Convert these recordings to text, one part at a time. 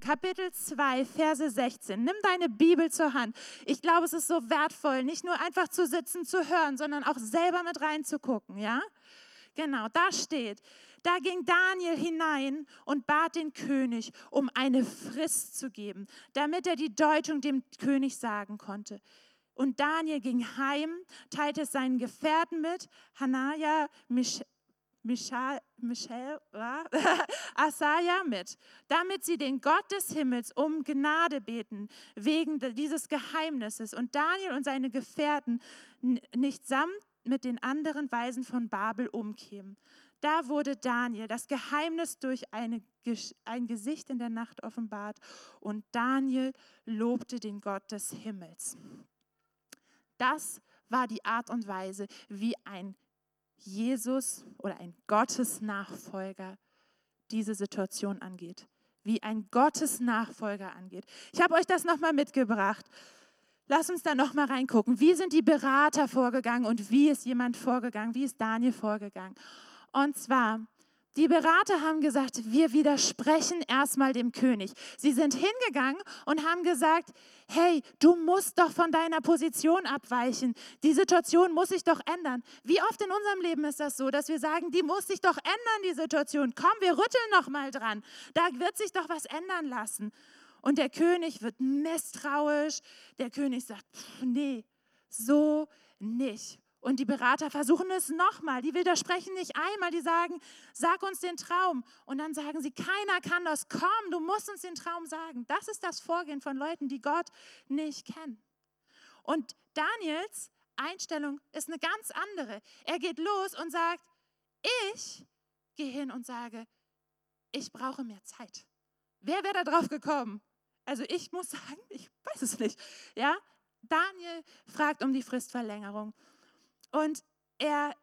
Kapitel 2, Verse 16. Nimm deine Bibel zur Hand. Ich glaube, es ist so wertvoll, nicht nur einfach zu sitzen, zu hören, sondern auch selber mit reinzugucken, ja? Genau, da steht, da ging Daniel hinein und bat den König, um eine Frist zu geben, damit er die Deutung dem König sagen konnte. Und Daniel ging heim, teilte es seinen Gefährten mit, Hanaya, Misch Michael, Michael Asaja mit, damit sie den Gott des Himmels um Gnade beten wegen dieses Geheimnisses und Daniel und seine Gefährten nicht samt mit den anderen Weisen von Babel umkämen. Da wurde Daniel das Geheimnis durch eine, ein Gesicht in der Nacht offenbart und Daniel lobte den Gott des Himmels. Das war die Art und Weise, wie ein Jesus oder ein Gottesnachfolger diese Situation angeht, wie ein Gottesnachfolger angeht. Ich habe euch das nochmal mitgebracht. Lass uns da nochmal reingucken. Wie sind die Berater vorgegangen und wie ist jemand vorgegangen? Wie ist Daniel vorgegangen? Und zwar die Berater haben gesagt, wir widersprechen erstmal dem König. Sie sind hingegangen und haben gesagt, hey, du musst doch von deiner Position abweichen. Die Situation muss sich doch ändern. Wie oft in unserem Leben ist das so, dass wir sagen, die muss sich doch ändern, die Situation. Komm, wir rütteln noch mal dran. Da wird sich doch was ändern lassen. Und der König wird misstrauisch. Der König sagt, nee, so nicht. Und die Berater versuchen es nochmal. Die widersprechen nicht einmal. Die sagen, sag uns den Traum. Und dann sagen sie, keiner kann das. Komm, du musst uns den Traum sagen. Das ist das Vorgehen von Leuten, die Gott nicht kennen. Und Daniels Einstellung ist eine ganz andere. Er geht los und sagt, ich gehe hin und sage, ich brauche mehr Zeit. Wer wäre da drauf gekommen? Also ich muss sagen, ich weiß es nicht. Ja, Daniel fragt um die Fristverlängerung. Und er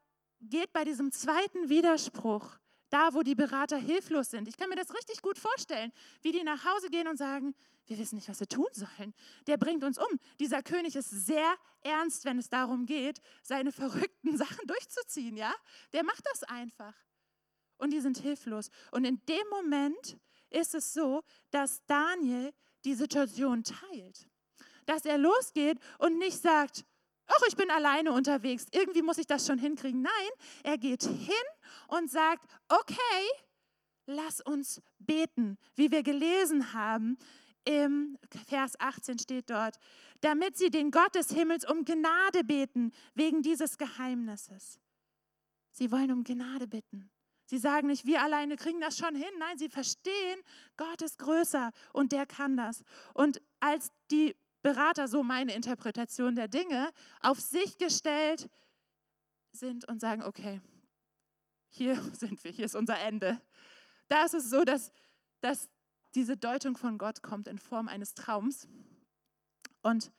geht bei diesem zweiten Widerspruch, da wo die Berater hilflos sind. Ich kann mir das richtig gut vorstellen, wie die nach Hause gehen und sagen, wir wissen nicht, was wir tun sollen. Der bringt uns um. Dieser König ist sehr ernst, wenn es darum geht, seine verrückten Sachen durchzuziehen, ja? Der macht das einfach. Und die sind hilflos. Und in dem Moment ist es so, dass Daniel die Situation teilt. Dass er losgeht und nicht sagt, ach, ich bin alleine unterwegs, irgendwie muss ich das schon hinkriegen. Nein, er geht hin und sagt, okay, lass uns beten, wie wir gelesen haben. Im Vers 18 steht dort, damit sie den Gott des Himmels um Gnade beten wegen dieses Geheimnisses. Sie wollen um Gnade bitten. Sie sagen nicht, wir alleine kriegen das schon hin. Nein, sie verstehen, Gott ist größer und der kann das. Und als die Berater, so meine Interpretation der Dinge, auf sich gestellt sind und sagen, okay, hier sind wir, hier ist unser Ende. Da ist es so, dass, dass diese Deutung von Gott kommt in Form eines Traums und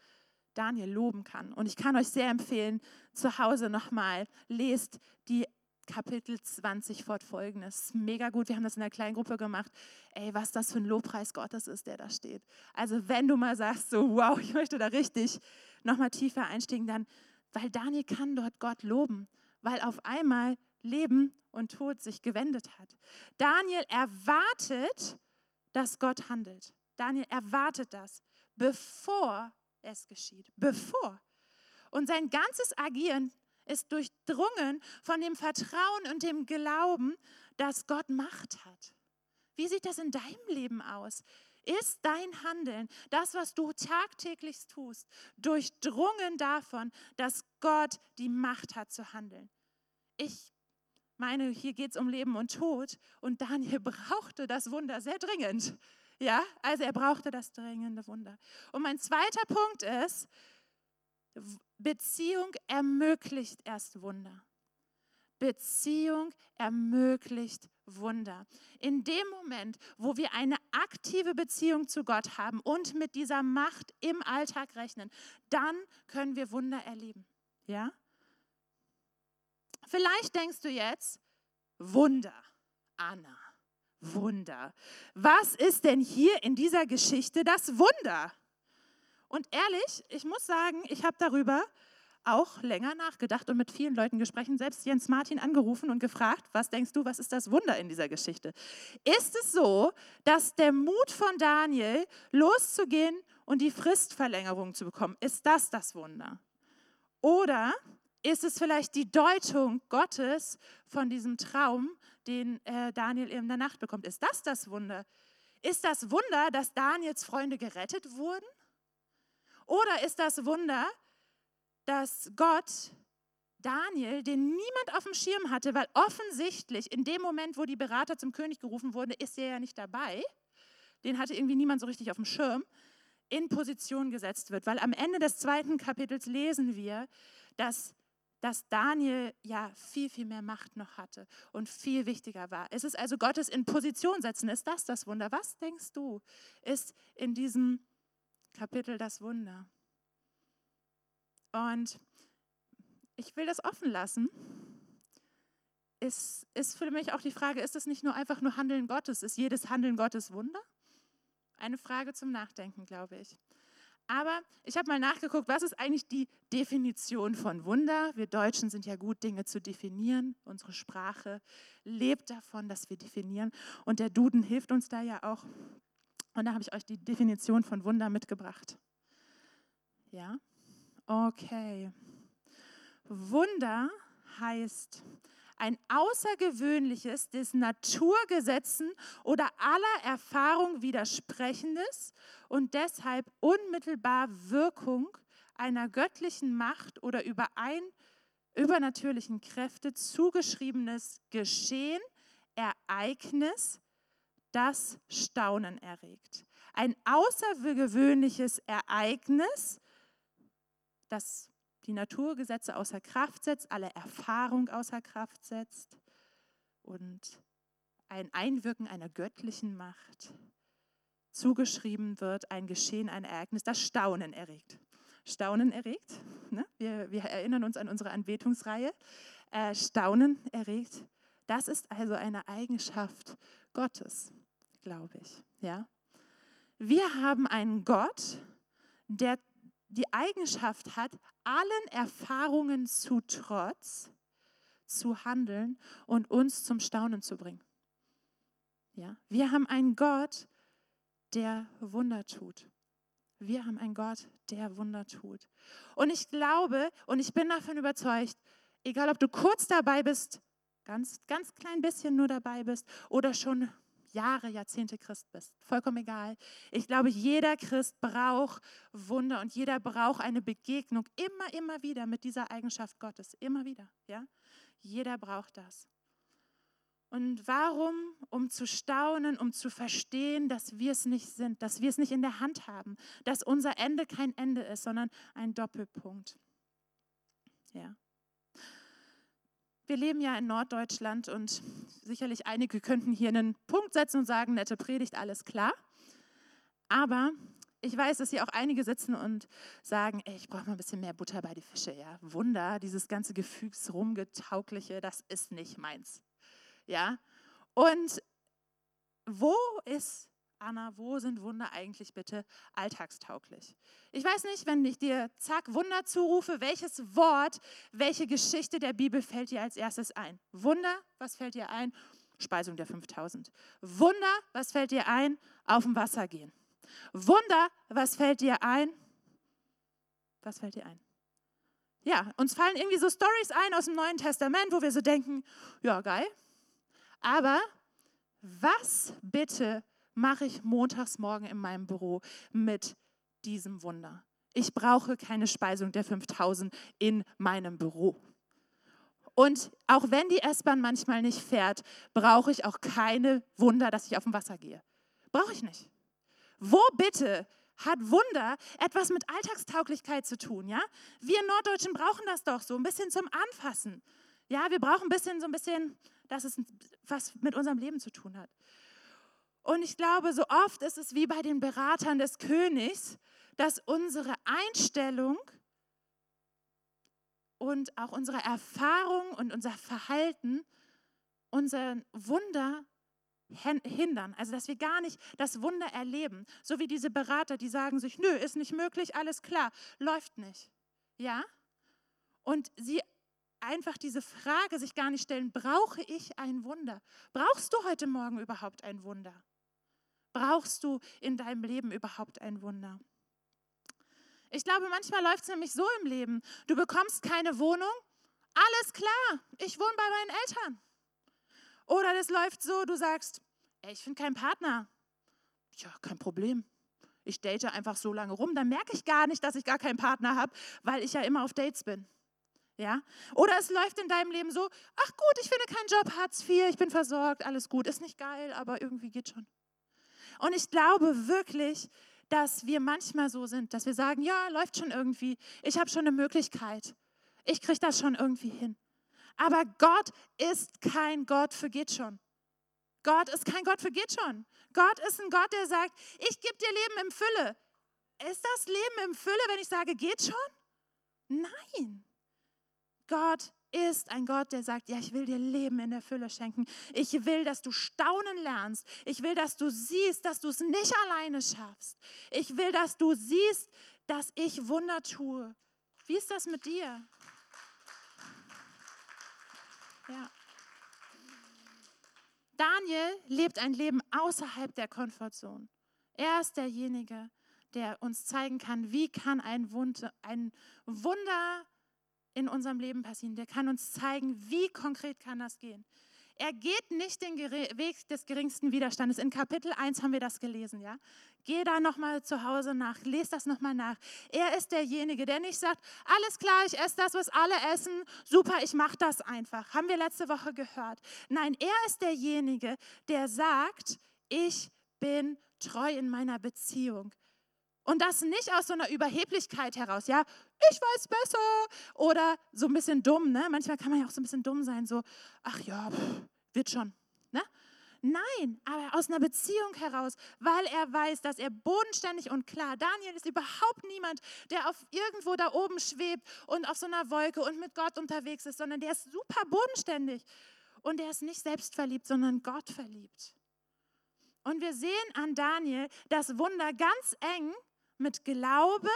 Daniel loben kann. Und ich kann euch sehr empfehlen, zu Hause nochmal, lest die Kapitel 20 fortfolgendes. Mega gut, wir haben das in der kleinen Gruppe gemacht. Ey, was das für ein Lobpreis Gottes ist, der da steht. Also wenn du mal sagst, so wow, ich möchte da richtig nochmal tiefer einsteigen, dann, weil Daniel kann dort Gott loben, weil auf einmal Leben und Tod sich gewendet hat. Daniel erwartet, dass Gott handelt. Daniel erwartet das, bevor es geschieht. Bevor. Und sein ganzes Agieren ist durchdrungen von dem Vertrauen und dem Glauben, dass Gott Macht hat. Wie sieht das in deinem Leben aus? Ist dein Handeln, das, was du tagtäglich tust, durchdrungen davon, dass Gott die Macht hat zu handeln? Ich meine, hier geht es um Leben und Tod und Daniel brauchte das Wunder sehr dringend. Ja, also er brauchte das dringende Wunder. Und mein zweiter Punkt ist, Beziehung ermöglicht erst Wunder. Beziehung ermöglicht Wunder. In dem Moment, wo wir eine aktive Beziehung zu Gott haben und mit dieser Macht im Alltag rechnen, dann können wir Wunder erleben. Ja? Vielleicht denkst du jetzt, Wunder, Anna, Wunder. Was ist denn hier in dieser Geschichte das Wunder? Und ehrlich, ich muss sagen, ich habe darüber auch länger nachgedacht und mit vielen Leuten gesprochen, selbst Jens Martin angerufen und gefragt, was denkst du, was ist das Wunder in dieser Geschichte? Ist es so, dass der Mut von Daniel, loszugehen und die Fristverlängerung zu bekommen, ist das das Wunder? Oder ist es vielleicht die Deutung Gottes von diesem Traum, den äh, Daniel in der Nacht bekommt? Ist das das Wunder? Ist das Wunder, dass Daniels Freunde gerettet wurden? Oder ist das Wunder, dass Gott Daniel, den niemand auf dem Schirm hatte, weil offensichtlich in dem Moment, wo die Berater zum König gerufen wurden, ist er ja nicht dabei, den hatte irgendwie niemand so richtig auf dem Schirm, in Position gesetzt wird. Weil am Ende des zweiten Kapitels lesen wir, dass dass Daniel ja viel, viel mehr Macht noch hatte und viel wichtiger war. Es ist also Gottes in Position setzen. Ist das das Wunder? Was denkst du, ist in diesem Kapitel das Wunder? Und ich will das offen lassen. Ist, ist für mich auch die Frage, ist es nicht nur einfach nur Handeln Gottes? Ist jedes Handeln Gottes Wunder? Eine Frage zum Nachdenken, glaube ich. Aber ich habe mal nachgeguckt, was ist eigentlich die Definition von Wunder? Wir Deutschen sind ja gut, Dinge zu definieren. Unsere Sprache lebt davon, dass wir definieren. Und der Duden hilft uns da ja auch. Und da habe ich euch die Definition von Wunder mitgebracht. Ja? Okay. Wunder heißt ein außergewöhnliches, des Naturgesetzen oder aller Erfahrung widersprechendes und deshalb unmittelbar Wirkung einer göttlichen Macht oder über ein übernatürlichen Kräfte zugeschriebenes Geschehen, Ereignis, das Staunen erregt. Ein außergewöhnliches Ereignis, das die Naturgesetze außer Kraft setzt, alle Erfahrung außer Kraft setzt und ein Einwirken einer göttlichen Macht zugeschrieben wird, ein Geschehen, ein Ereignis, das Staunen erregt. Staunen erregt, ne? wir, wir, erinnern uns an unsere Anbetungsreihe. Äh, Staunen erregt, das ist also eine Eigenschaft Gottes, glaube ich. Ja? Wir haben einen Gott, der die Eigenschaft hat, allen Erfahrungen zu Trotz zu handeln und uns zum Staunen zu bringen. Ja, wir haben einen Gott, der Wunder tut. Wir haben einen Gott, der Wunder tut. Und ich glaube und ich bin davon überzeugt, egal ob du kurz dabei bist, ganz, ganz klein bisschen nur dabei bist oder schon Jahre, Jahrzehnte Christ bist. Vollkommen egal. Ich glaube, jeder Christ braucht Wunder und jeder braucht eine Begegnung immer, immer wieder mit dieser Eigenschaft Gottes. Immer wieder. Ja? Jeder braucht das. Und warum? Um zu staunen, um zu verstehen, dass wir es nicht sind, dass wir es nicht in der Hand haben, dass unser Ende kein Ende ist, sondern ein Doppelpunkt. Ja. Wir leben ja in Norddeutschland und sicherlich einige könnten hier einen Punkt setzen und sagen, nette Predigt, alles klar. Aber ich weiß, dass hier auch einige sitzen und sagen, ey, ich brauche mal ein bisschen mehr Butter bei die Fische. Ja, Wunder, dieses ganze Gefügsrumgetaugliche, das ist nicht meins. Ja, und wo ist Anna, wo sind Wunder eigentlich bitte alltagstauglich? Ich weiß nicht, wenn ich dir zack Wunder zurufe, welches Wort, welche Geschichte der Bibel fällt dir als erstes ein? Wunder, was fällt dir ein? Speisung der 5000. Wunder, was fällt dir ein? Auf dem Wasser gehen. Wunder, was fällt dir ein? Was fällt dir ein? Ja, uns fallen irgendwie so Stories ein aus dem Neuen Testament, wo wir so denken, ja, geil. Aber was bitte mache ich montags morgen in meinem Büro mit diesem Wunder. Ich brauche keine Speisung der 5000 in meinem Büro. Und auch wenn die S-Bahn manchmal nicht fährt, brauche ich auch keine Wunder, dass ich auf dem Wasser gehe. Brauche ich nicht. Wo bitte hat Wunder etwas mit Alltagstauglichkeit zu tun, ja? Wir Norddeutschen brauchen das doch so ein bisschen zum Anfassen. Ja, wir brauchen ein bisschen so ein bisschen, dass es was mit unserem Leben zu tun hat. Und ich glaube, so oft ist es wie bei den Beratern des Königs, dass unsere Einstellung und auch unsere Erfahrung und unser Verhalten unser Wunder hindern. Also, dass wir gar nicht das Wunder erleben. So wie diese Berater, die sagen sich, nö, ist nicht möglich, alles klar, läuft nicht. Ja? und sie einfach diese Frage sich gar nicht stellen, brauche ich ein Wunder? Brauchst du heute Morgen überhaupt ein Wunder? Brauchst du in deinem Leben überhaupt ein Wunder? Ich glaube, manchmal läuft es nämlich so im Leben. Du bekommst keine Wohnung, alles klar, ich wohne bei meinen Eltern. Oder das läuft so, du sagst, ey, ich finde keinen Partner. Ja, kein Problem. Ich date einfach so lange rum, dann merke ich gar nicht, dass ich gar keinen Partner habe, weil ich ja immer auf Dates bin. Ja? Oder es läuft in deinem Leben so, ach gut, ich finde keinen Job, Hartz IV, ich bin versorgt, alles gut, ist nicht geil, aber irgendwie geht schon. Und ich glaube wirklich, dass wir manchmal so sind, dass wir sagen, ja, läuft schon irgendwie, ich habe schon eine Möglichkeit, ich kriege das schon irgendwie hin. Aber Gott ist kein Gott für geht schon. Gott ist kein Gott für geht schon. Gott ist ein Gott, der sagt, ich gebe dir Leben im Fülle. Ist das Leben im Fülle, wenn ich sage, geht schon? Nein. Gott ist ein Gott, der sagt, ja, ich will dir Leben in der Fülle schenken. Ich will, dass du staunen lernst. Ich will, dass du siehst, dass du es nicht alleine schaffst. Ich will, dass du siehst, dass ich Wunder tue. Wie ist das mit dir? Ja. Daniel lebt ein Leben außerhalb der Komfortzone. Er ist derjenige, der uns zeigen kann, wie kann ein Wunder, ein Wunder in unserem Leben passieren. Der kann uns zeigen, wie konkret kann das gehen. Er geht nicht den Weg des geringsten Widerstandes. In Kapitel 1 haben wir das gelesen, ja? Geh da nochmal zu Hause nach, lese das nochmal nach. Er ist derjenige, der nicht sagt, alles klar, ich esse das, was alle essen, super, ich mache das einfach. Haben wir letzte Woche gehört. Nein, er ist derjenige, der sagt, ich bin treu in meiner Beziehung. Und das nicht aus so einer Überheblichkeit heraus, ja, ich weiß besser oder so ein bisschen dumm, ne? Manchmal kann man ja auch so ein bisschen dumm sein, so, ach ja, pff, wird schon, ne? Nein, aber aus einer Beziehung heraus, weil er weiß, dass er bodenständig und klar, Daniel ist überhaupt niemand, der auf irgendwo da oben schwebt und auf so einer Wolke und mit Gott unterwegs ist, sondern der ist super bodenständig und der ist nicht selbstverliebt, sondern Gott verliebt. Und wir sehen an Daniel das Wunder ganz eng mit Glaube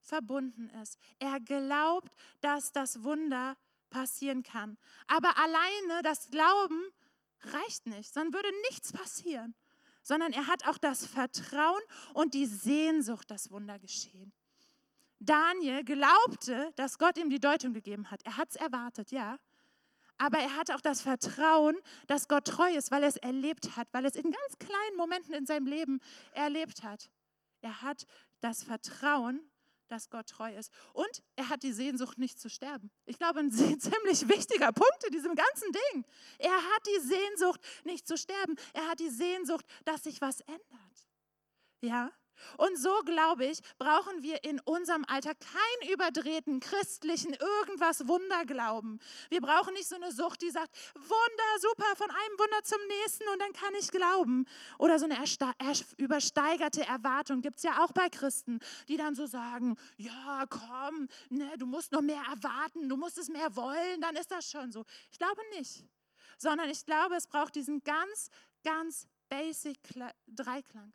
verbunden ist. Er glaubt, dass das Wunder passieren kann. Aber alleine das Glauben reicht nicht, sondern würde nichts passieren, sondern er hat auch das Vertrauen und die Sehnsucht, dass Wunder geschehen. Daniel glaubte, dass Gott ihm die Deutung gegeben hat. Er hat es erwartet, ja. Aber er hatte auch das Vertrauen, dass Gott treu ist, weil er es erlebt hat, weil er es in ganz kleinen Momenten in seinem Leben erlebt hat. Er hat das Vertrauen, dass Gott treu ist. Und er hat die Sehnsucht, nicht zu sterben. Ich glaube, ein ziemlich wichtiger Punkt in diesem ganzen Ding. Er hat die Sehnsucht, nicht zu sterben. Er hat die Sehnsucht, dass sich was ändert. Ja? Und so, glaube ich, brauchen wir in unserem Alltag keinen überdrehten christlichen irgendwas Wunderglauben. Wir brauchen nicht so eine Sucht, die sagt, Wunder, super, von einem Wunder zum nächsten und dann kann ich glauben. Oder so eine übersteigerte Erwartung gibt es ja auch bei Christen, die dann so sagen, ja, komm, ne, du musst noch mehr erwarten, du musst es mehr wollen, dann ist das schon so. Ich glaube nicht. Sondern ich glaube, es braucht diesen ganz, ganz basic Dreiklang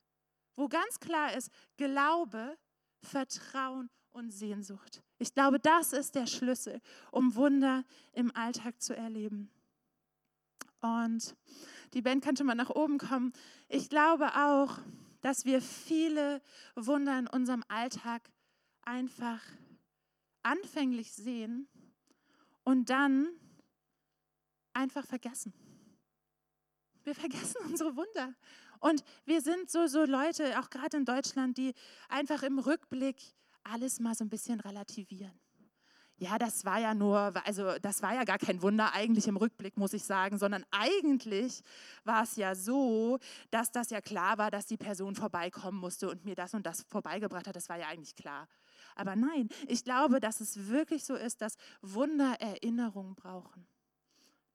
wo ganz klar ist, Glaube, Vertrauen und Sehnsucht. Ich glaube, das ist der Schlüssel, um Wunder im Alltag zu erleben. Und die Band kann schon mal nach oben kommen. Ich glaube auch, dass wir viele Wunder in unserem Alltag einfach anfänglich sehen und dann einfach vergessen. Wir vergessen unsere Wunder. Und wir sind so, so Leute, auch gerade in Deutschland, die einfach im Rückblick alles mal so ein bisschen relativieren. Ja, das war ja nur, also das war ja gar kein Wunder eigentlich im Rückblick, muss ich sagen, sondern eigentlich war es ja so, dass das ja klar war, dass die Person vorbeikommen musste und mir das und das vorbeigebracht hat. Das war ja eigentlich klar. Aber nein, ich glaube, dass es wirklich so ist, dass Wunder Erinnerungen brauchen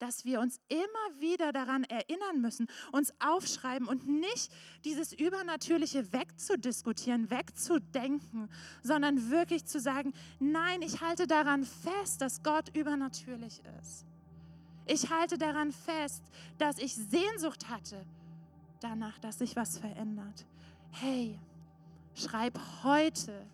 dass wir uns immer wieder daran erinnern müssen, uns aufschreiben und nicht dieses Übernatürliche wegzudiskutieren, wegzudenken, sondern wirklich zu sagen, nein, ich halte daran fest, dass Gott übernatürlich ist. Ich halte daran fest, dass ich Sehnsucht hatte danach, dass sich was verändert. Hey, schreib heute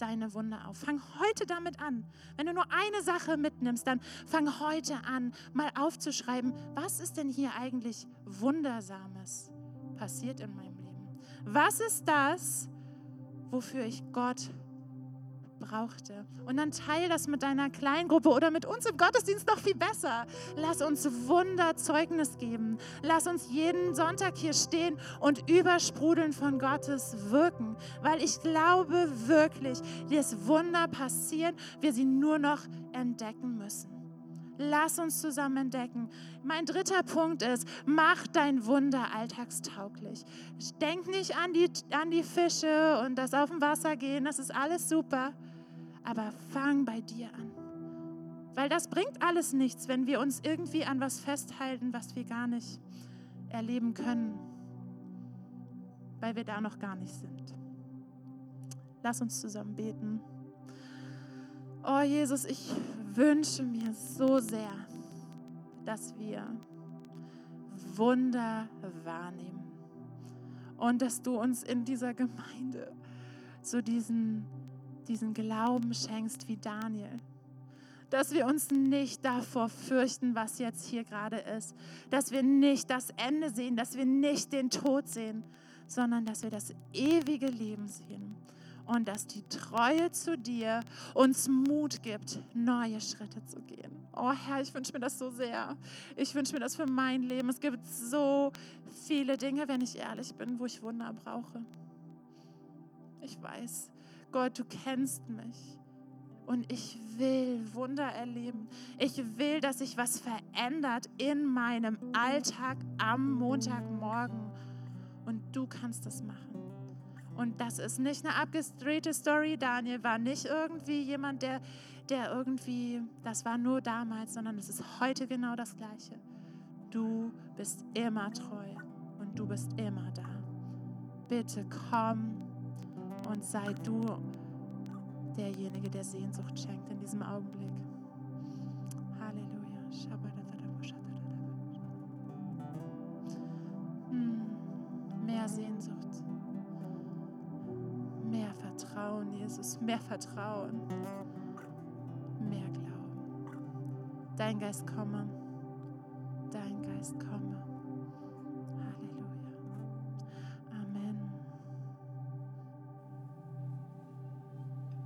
deine Wunder auf. Fang heute damit an. Wenn du nur eine Sache mitnimmst, dann fang heute an, mal aufzuschreiben, was ist denn hier eigentlich Wundersames passiert in meinem Leben? Was ist das, wofür ich Gott brauchte. Und dann teile das mit deiner Kleingruppe oder mit uns im Gottesdienst noch viel besser. Lass uns Wunderzeugnis geben. Lass uns jeden Sonntag hier stehen und übersprudeln von Gottes Wirken. Weil ich glaube wirklich, dass Wunder passieren, wir sie nur noch entdecken müssen. Lass uns zusammen entdecken. Mein dritter Punkt ist, mach dein Wunder alltagstauglich. Denk nicht an die, an die Fische und das auf dem Wasser gehen, das ist alles super aber fang bei dir an. Weil das bringt alles nichts, wenn wir uns irgendwie an was festhalten, was wir gar nicht erleben können, weil wir da noch gar nicht sind. Lass uns zusammen beten. Oh Jesus, ich wünsche mir so sehr, dass wir Wunder wahrnehmen und dass du uns in dieser Gemeinde so diesen diesen Glauben schenkst wie Daniel. Dass wir uns nicht davor fürchten, was jetzt hier gerade ist. Dass wir nicht das Ende sehen, dass wir nicht den Tod sehen, sondern dass wir das ewige Leben sehen. Und dass die Treue zu dir uns Mut gibt, neue Schritte zu gehen. Oh Herr, ich wünsche mir das so sehr. Ich wünsche mir das für mein Leben. Es gibt so viele Dinge, wenn ich ehrlich bin, wo ich Wunder brauche. Ich weiß, Gott, du kennst mich. Und ich will Wunder erleben. Ich will, dass sich was verändert in meinem Alltag am Montagmorgen. Und du kannst das machen. Und das ist nicht eine abgedrehte Story. Daniel war nicht irgendwie jemand, der, der irgendwie, das war nur damals, sondern es ist heute genau das Gleiche. Du bist immer treu und du bist immer da. Bitte komm und sei du derjenige, der Sehnsucht schenkt in diesem Augenblick. Halleluja. Mehr Sehnsucht. Mehr Vertrauen, Jesus. Mehr Vertrauen. Mehr Glauben. Dein Geist komme. Dein Geist komme.